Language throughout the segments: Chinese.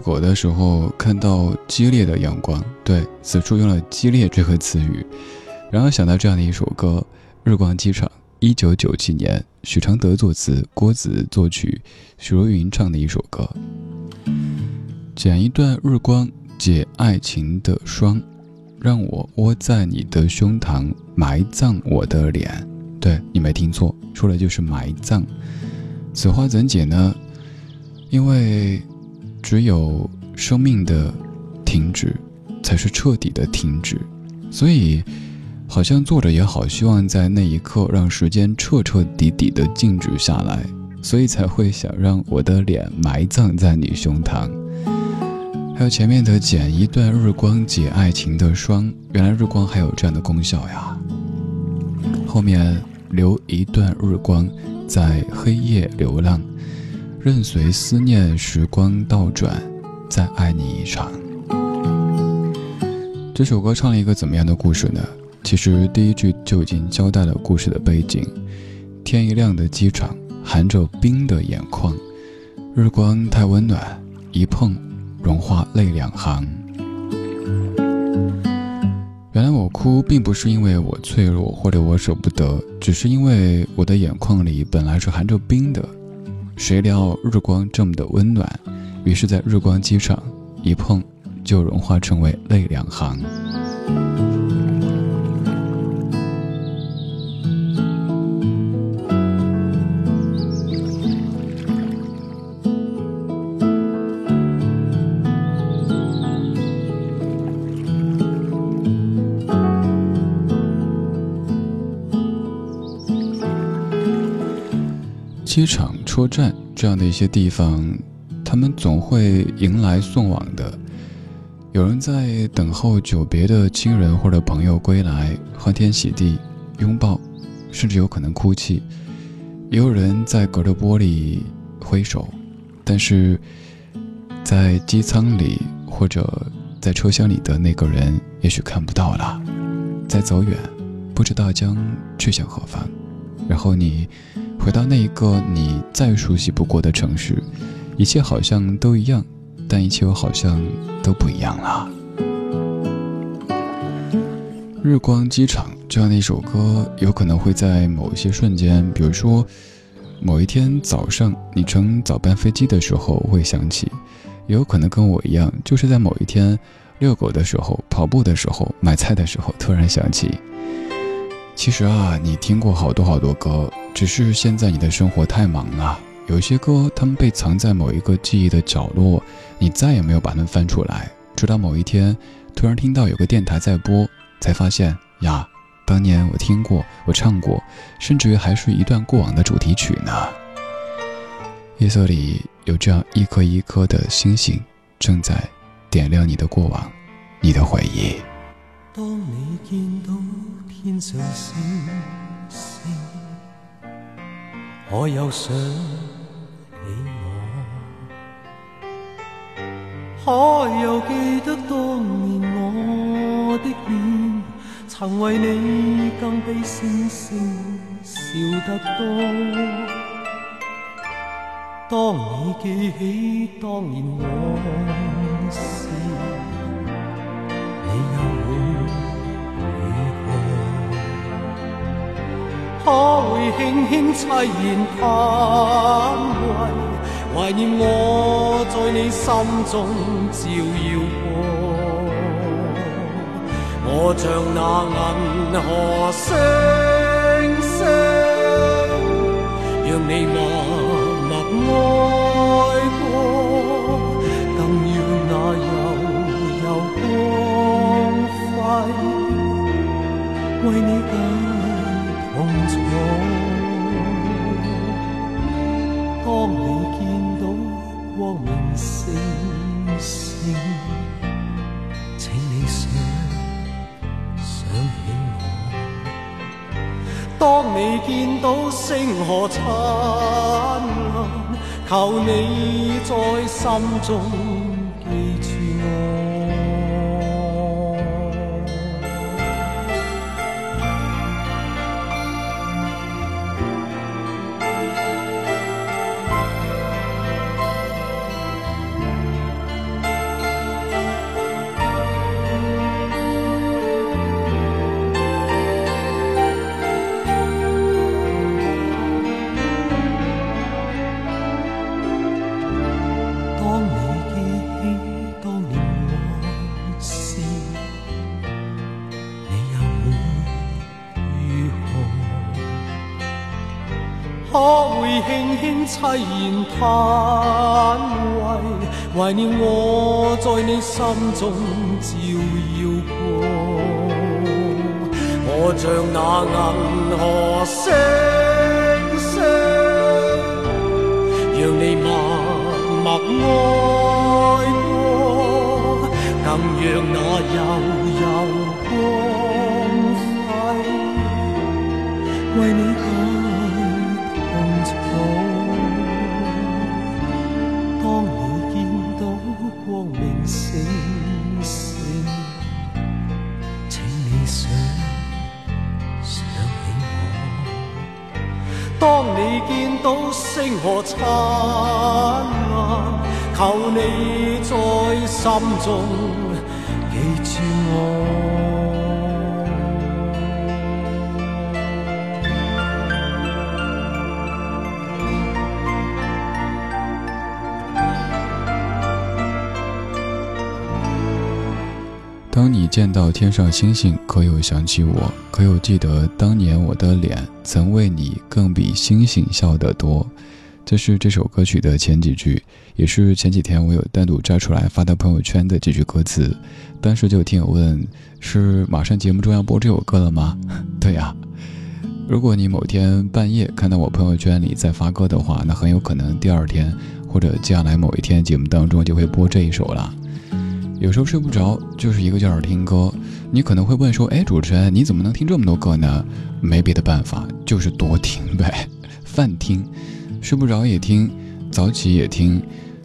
果的时候看到激烈的阳光，对，此处用了“激烈”这个词语，然后想到这样的一首歌《日光机场》，一九九七年，许常德作词，郭子作曲，许茹芸唱的一首歌。剪一段日光，解爱情的霜，让我窝在你的胸膛，埋葬我的脸。对你没听错，说的就是埋葬。此话怎解呢？因为。只有生命的停止，才是彻底的停止。所以，好像作者也好希望在那一刻让时间彻彻底底的静止下来，所以才会想让我的脸埋葬在你胸膛。还有前面的剪一段日光解爱情的霜，原来日光还有这样的功效呀。后面留一段日光，在黑夜流浪。任随思念时光倒转，再爱你一场。这首歌唱了一个怎么样的故事呢？其实第一句就已经交代了故事的背景：天一亮的机场，含着冰的眼眶，日光太温暖，一碰融化泪两行。原来我哭并不是因为我脆弱或者我舍不得，只是因为我的眼眶里本来是含着冰的。谁料日光这么的温暖，于是，在日光机场一碰，就融化成为泪两行。机场、车站这样的一些地方，他们总会迎来送往的。有人在等候久别的亲人或者朋友归来，欢天喜地，拥抱，甚至有可能哭泣。也有人在隔着玻璃挥手，但是在机舱里或者在车厢里的那个人，也许看不到了，在走远，不知道将去向何方。然后你。回到那一个你再熟悉不过的城市，一切好像都一样，但一切又好像都不一样了。日光机场这样的一首歌，有可能会在某一些瞬间，比如说某一天早上你乘早班飞机的时候会想起，也有可能跟我一样，就是在某一天遛狗的时候、跑步的时候、买菜的时候突然想起。其实啊，你听过好多好多歌，只是现在你的生活太忙了。有些歌，它们被藏在某一个记忆的角落，你再也没有把它们翻出来。直到某一天，突然听到有个电台在播，才发现呀，当年我听过，我唱过，甚至于还是一段过往的主题曲呢。夜色里有这样一颗一颗的星星，正在点亮你的过往，你的回忆。当你见到。天上星星，可有想起我？可有记得当年我的脸，曾为你更比星星笑得多？当你记起当年我可会轻轻凄然叹喟，怀念我在你心中照耀过。我像那银河星星，让你默默爱过，更让那悠悠光辉为你未见到星河灿烂，求你在心中。凄然叹喟，怀念我在你心中照耀过。我像那银河星星，让你默默爱过，更让那悠悠光辉为你。见到星河灿烂，求你在心中记住我。当你见到天上星星，可有想起我？可有记得当年我的脸曾为你更比星星笑得多？这是这首歌曲的前几句，也是前几天我有单独摘出来发到朋友圈的几句歌词。当时就有听友问：是马上节目中要播这首歌了吗？对呀。如果你某天半夜看到我朋友圈里在发歌的话，那很有可能第二天或者接下来某一天节目当中就会播这一首了。有时候睡不着，就是一个劲儿听歌。你可能会问说：“哎，主持人，你怎么能听这么多歌呢？”没别的办法，就是多听呗，饭听，睡不着也听，早起也听，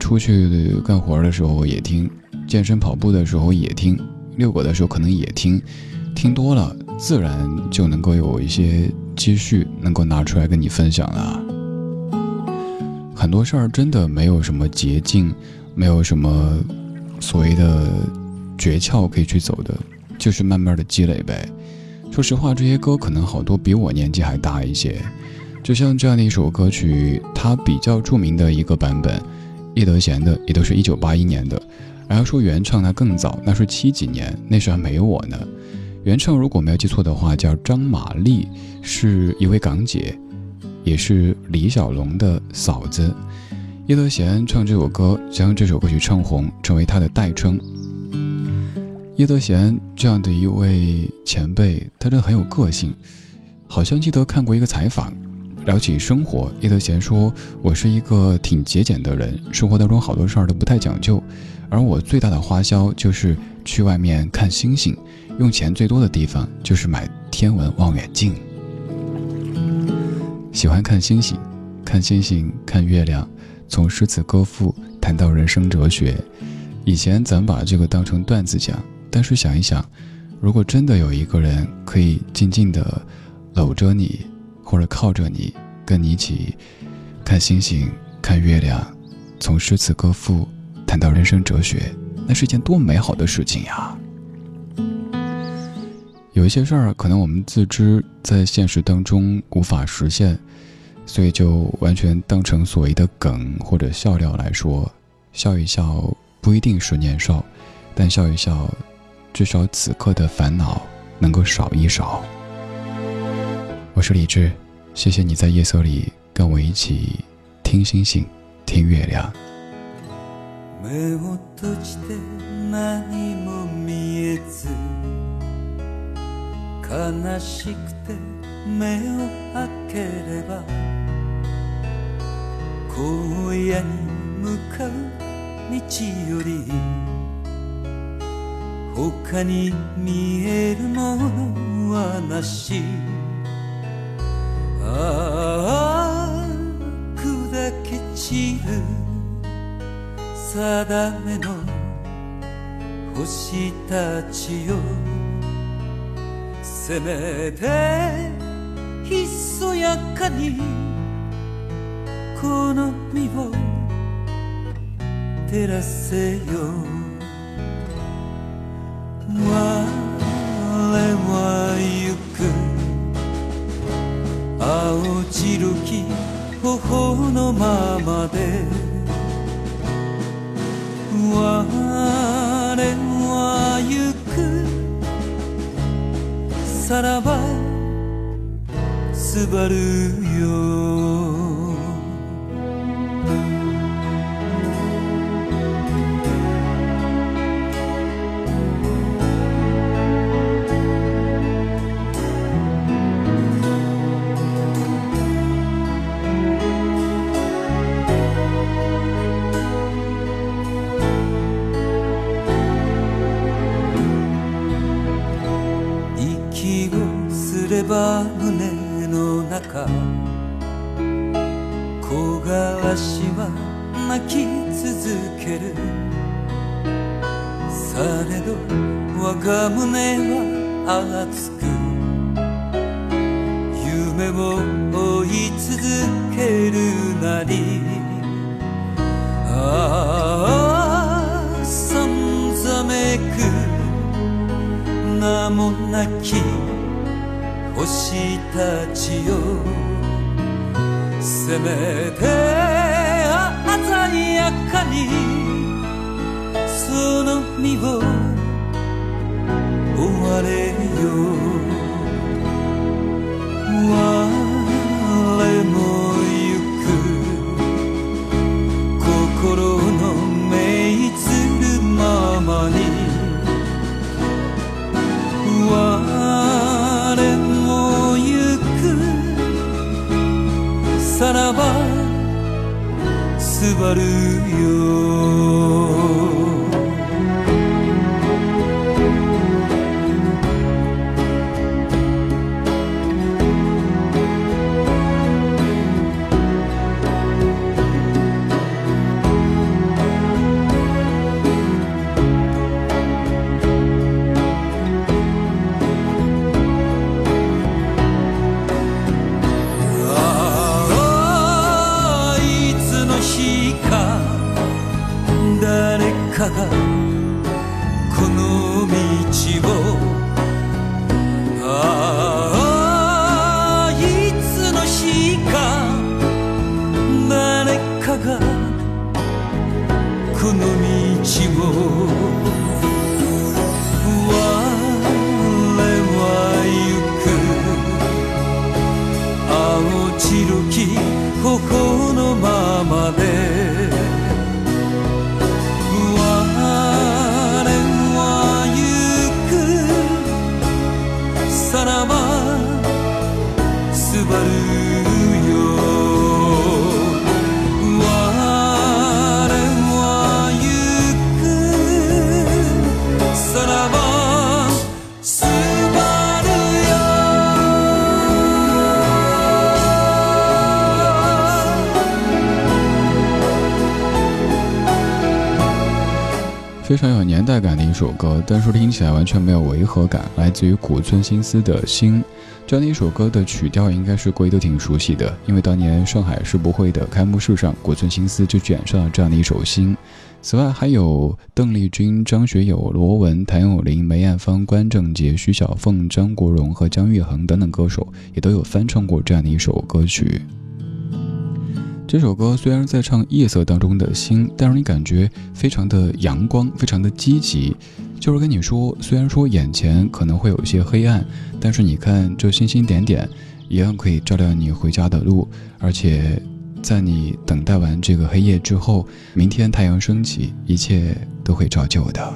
出去干活的时候也听，健身跑步的时候也听，遛狗的时候可能也听。听多了，自然就能够有一些积蓄，能够拿出来跟你分享了。很多事儿真的没有什么捷径，没有什么。所谓的诀窍可以去走的，就是慢慢的积累呗。说实话，这些歌可能好多比我年纪还大一些。就像这样的一首歌曲，它比较著名的一个版本，叶德娴的，也都是一九八一年的。而要说原唱，那更早，那是七几年，那时还没有我呢。原唱如果没有记错的话，叫张玛丽，是一位港姐，也是李小龙的嫂子。叶德娴唱这首歌，将这首歌曲唱红，成为她的代称。叶德娴这样的一位前辈，她真的很有个性。好像记得看过一个采访，聊起生活，叶德娴说：“我是一个挺节俭的人，生活当中好多事儿都不太讲究，而我最大的花销就是去外面看星星，用钱最多的地方就是买天文望远镜。喜欢看星星，看星星，看月亮。”从诗词歌赋谈到人生哲学，以前咱把这个当成段子讲，但是想一想，如果真的有一个人可以静静的搂着你，或者靠着你，跟你一起看星星、看月亮，从诗词歌赋谈到人生哲学，那是一件多美好的事情呀！有一些事儿，可能我们自知在现实当中无法实现。所以就完全当成所谓的梗或者笑料来说，笑一笑不一定是年少，但笑一笑，至少此刻的烦恼能够少一少。我是李志，谢谢你在夜色里跟我一起听星星，听月亮。荒野に向かう道より他に見えるものはなし。ああ砕け散る定めの星たちよ。せめてひそやかにこの身を照らせよ。我は行く。青白き頬のままで。我は行く。さらばすばるよなき星たちよせめて鮮やかにその身を追われよるよ。但是听起来完全没有违和感，来自于古村新司的《心》。这样的一首歌的曲调应该是各位都挺熟悉的，因为当年上海世博会的开幕式上，古村新司就卷上了这样的一首《心》。此外，还有邓丽君、张学友、罗文、谭咏麟、梅艳芳、关正杰、徐小凤、张国荣和姜育恒等等歌手，也都有翻唱过这样的一首歌曲。这首歌虽然在唱夜色当中的星，但让你感觉非常的阳光，非常的积极。就是跟你说，虽然说眼前可能会有一些黑暗，但是你看这星星点点，一样可以照亮你回家的路。而且，在你等待完这个黑夜之后，明天太阳升起，一切都会照旧的。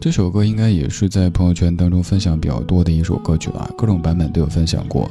这首歌应该也是在朋友圈当中分享比较多的一首歌曲了，各种版本都有分享过。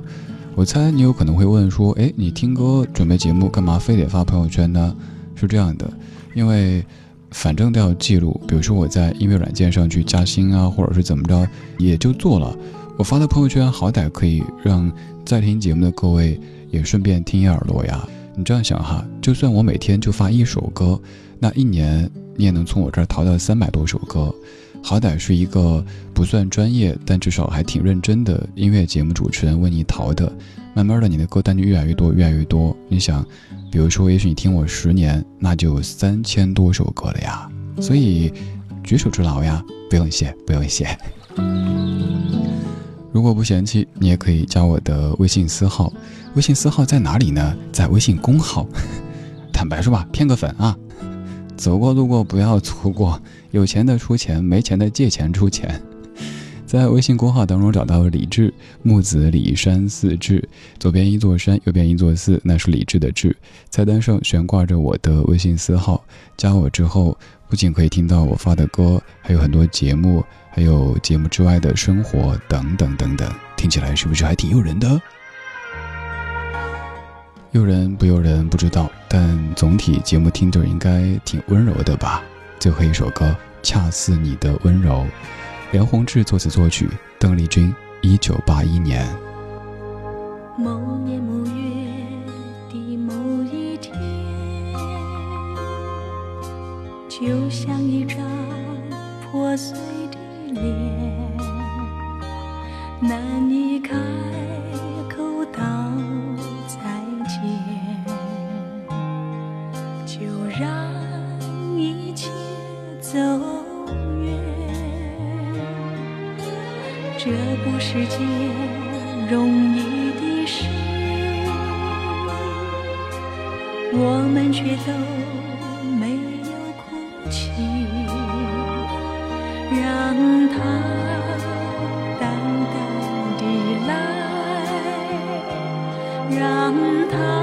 我猜你有可能会问说，哎，你听歌准备节目干嘛非得发朋友圈呢？是这样的，因为反正都要记录，比如说我在音乐软件上去加薪啊，或者是怎么着，也就做了。我发的朋友圈好歹可以让在听节目的各位也顺便听一耳朵呀。你这样想哈，就算我每天就发一首歌，那一年你也能从我这儿淘到三百多首歌。好歹是一个不算专业，但至少还挺认真的音乐节目主持人为你淘的。慢慢的，你的歌单就越来越多，越来越多。你想，比如说，也许你听我十年，那就三千多首歌了呀。所以，举手之劳呀，不用谢，不用谢。如果不嫌弃，你也可以加我的微信私号。微信私号在哪里呢？在微信公号。坦白说吧，骗个粉啊！走过路过不要错过，有钱的出钱，没钱的借钱出钱。在微信公号当中找到李志，木子李山寺志，左边一座山，右边一座寺，那是李志的志。菜单上悬挂着我的微信私号，加我之后，不仅可以听到我发的歌，还有很多节目，还有节目之外的生活等等等等，听起来是不是还挺诱人的？诱人不诱人不知道，但总体节目听着应该挺温柔的吧。最后一首歌，恰似你的温柔。梁宏志作词作曲，邓丽君，一九八一年。某年某月的某一天，就像一张破碎的脸，难让